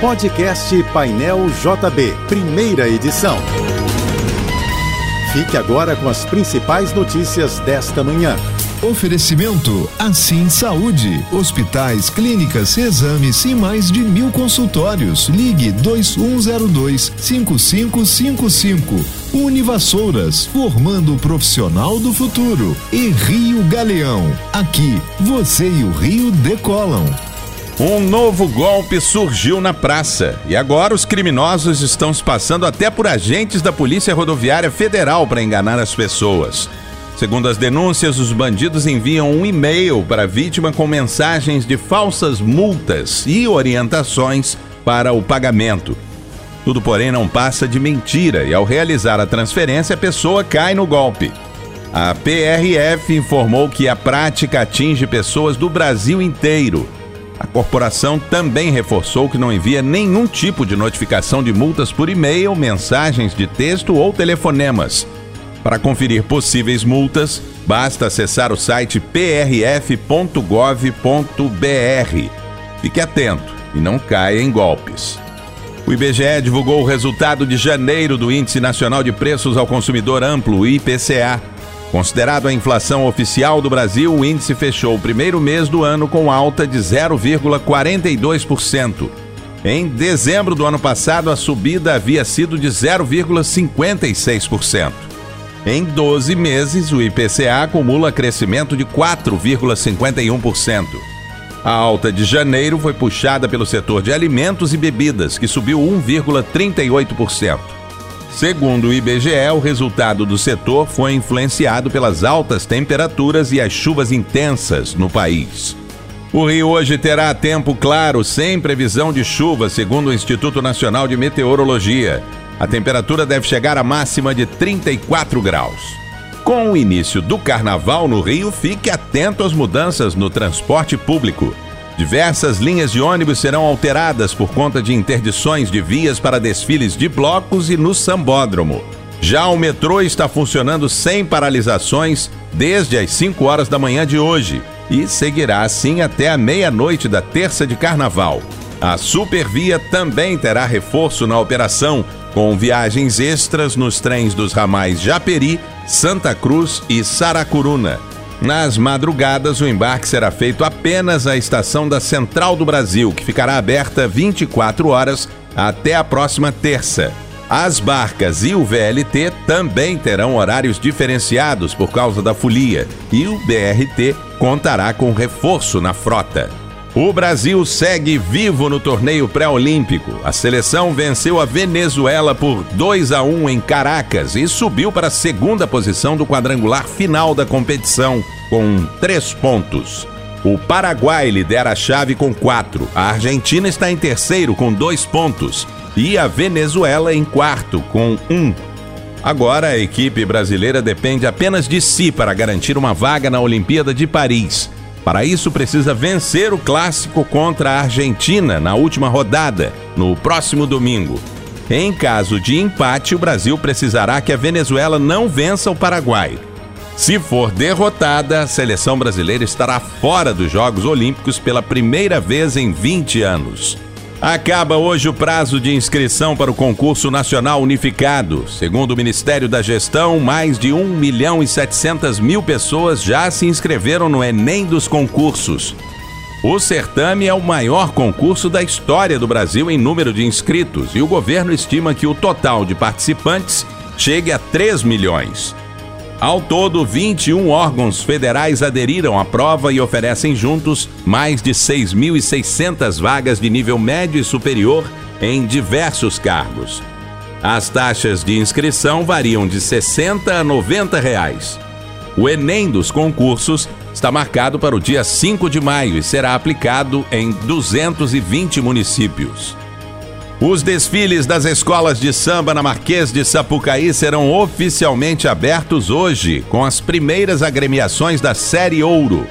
Podcast Painel JB, primeira edição. Fique agora com as principais notícias desta manhã. Oferecimento Assim Saúde. Hospitais, clínicas, exames e mais de mil consultórios. Ligue 2102 5555. Univassouras, formando o profissional do futuro. E Rio Galeão. Aqui, você e o Rio decolam. Um novo golpe surgiu na praça e agora os criminosos estão se passando até por agentes da Polícia Rodoviária Federal para enganar as pessoas. Segundo as denúncias, os bandidos enviam um e-mail para a vítima com mensagens de falsas multas e orientações para o pagamento. Tudo, porém, não passa de mentira e, ao realizar a transferência, a pessoa cai no golpe. A PRF informou que a prática atinge pessoas do Brasil inteiro a corporação também reforçou que não envia nenhum tipo de notificação de multas por e-mail, mensagens de texto ou telefonemas. Para conferir possíveis multas, basta acessar o site prf.gov.br. Fique atento e não caia em golpes. O IBGE divulgou o resultado de janeiro do Índice Nacional de Preços ao Consumidor Amplo, IPCA. Considerado a inflação oficial do Brasil, o índice fechou o primeiro mês do ano com alta de 0,42%. Em dezembro do ano passado, a subida havia sido de 0,56%. Em 12 meses, o IPCA acumula crescimento de 4,51%. A alta de janeiro foi puxada pelo setor de alimentos e bebidas, que subiu 1,38%. Segundo o IBGE, o resultado do setor foi influenciado pelas altas temperaturas e as chuvas intensas no país. O Rio hoje terá tempo claro, sem previsão de chuva, segundo o Instituto Nacional de Meteorologia. A temperatura deve chegar à máxima de 34 graus. Com o início do carnaval no Rio, fique atento às mudanças no transporte público. Diversas linhas de ônibus serão alteradas por conta de interdições de vias para desfiles de blocos e no sambódromo. Já o metrô está funcionando sem paralisações desde as 5 horas da manhã de hoje e seguirá assim até a meia-noite da terça de carnaval. A Supervia também terá reforço na operação, com viagens extras nos trens dos ramais Japeri, Santa Cruz e Saracuruna. Nas madrugadas, o embarque será feito apenas à estação da Central do Brasil, que ficará aberta 24 horas até a próxima terça. As barcas e o VLT também terão horários diferenciados por causa da folia, e o BRT contará com reforço na frota. O Brasil segue vivo no torneio pré-olímpico. A seleção venceu a Venezuela por 2 a 1 em Caracas e subiu para a segunda posição do quadrangular final da competição, com três pontos. O Paraguai lidera a chave com quatro. A Argentina está em terceiro com dois pontos e a Venezuela em quarto com um. Agora a equipe brasileira depende apenas de si para garantir uma vaga na Olimpíada de Paris. Para isso, precisa vencer o clássico contra a Argentina na última rodada, no próximo domingo. Em caso de empate, o Brasil precisará que a Venezuela não vença o Paraguai. Se for derrotada, a seleção brasileira estará fora dos Jogos Olímpicos pela primeira vez em 20 anos. Acaba hoje o prazo de inscrição para o concurso nacional unificado. Segundo o Ministério da Gestão, mais de 1 milhão e 700 mil pessoas já se inscreveram no Enem dos concursos. O certame é o maior concurso da história do Brasil em número de inscritos e o governo estima que o total de participantes chegue a 3 milhões. Ao todo, 21 órgãos federais aderiram à prova e oferecem juntos mais de 6.600 vagas de nível médio e superior em diversos cargos. As taxas de inscrição variam de 60 a 90 reais. O Enem dos concursos está marcado para o dia 5 de maio e será aplicado em 220 municípios. Os desfiles das escolas de samba na Marquês de Sapucaí serão oficialmente abertos hoje, com as primeiras agremiações da Série Ouro.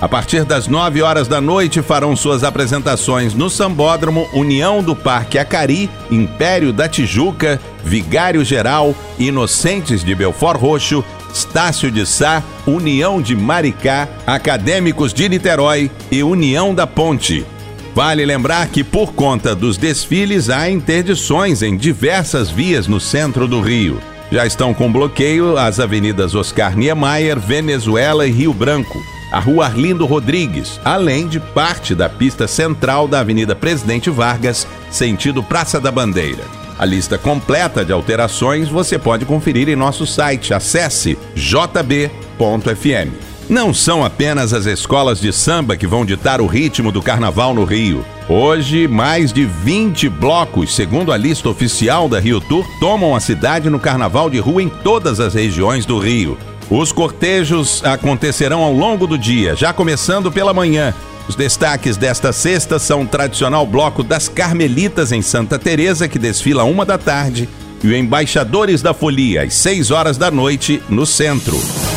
A partir das 9 horas da noite farão suas apresentações no Sambódromo União do Parque Acari, Império da Tijuca, Vigário Geral, Inocentes de Belfort Roxo, Estácio de Sá, União de Maricá, Acadêmicos de Niterói e União da Ponte. Vale lembrar que, por conta dos desfiles, há interdições em diversas vias no centro do Rio. Já estão com bloqueio as avenidas Oscar Niemeyer, Venezuela e Rio Branco, a rua Arlindo Rodrigues, além de parte da pista central da Avenida Presidente Vargas, sentido Praça da Bandeira. A lista completa de alterações você pode conferir em nosso site. Acesse jb.fm. Não são apenas as escolas de samba que vão ditar o ritmo do carnaval no Rio. Hoje, mais de 20 blocos, segundo a lista oficial da Rio Tour, tomam a cidade no carnaval de rua em todas as regiões do Rio. Os cortejos acontecerão ao longo do dia, já começando pela manhã. Os destaques desta sexta são o tradicional bloco das Carmelitas em Santa Teresa, que desfila uma da tarde, e o Embaixadores da Folia, às 6 horas da noite, no centro.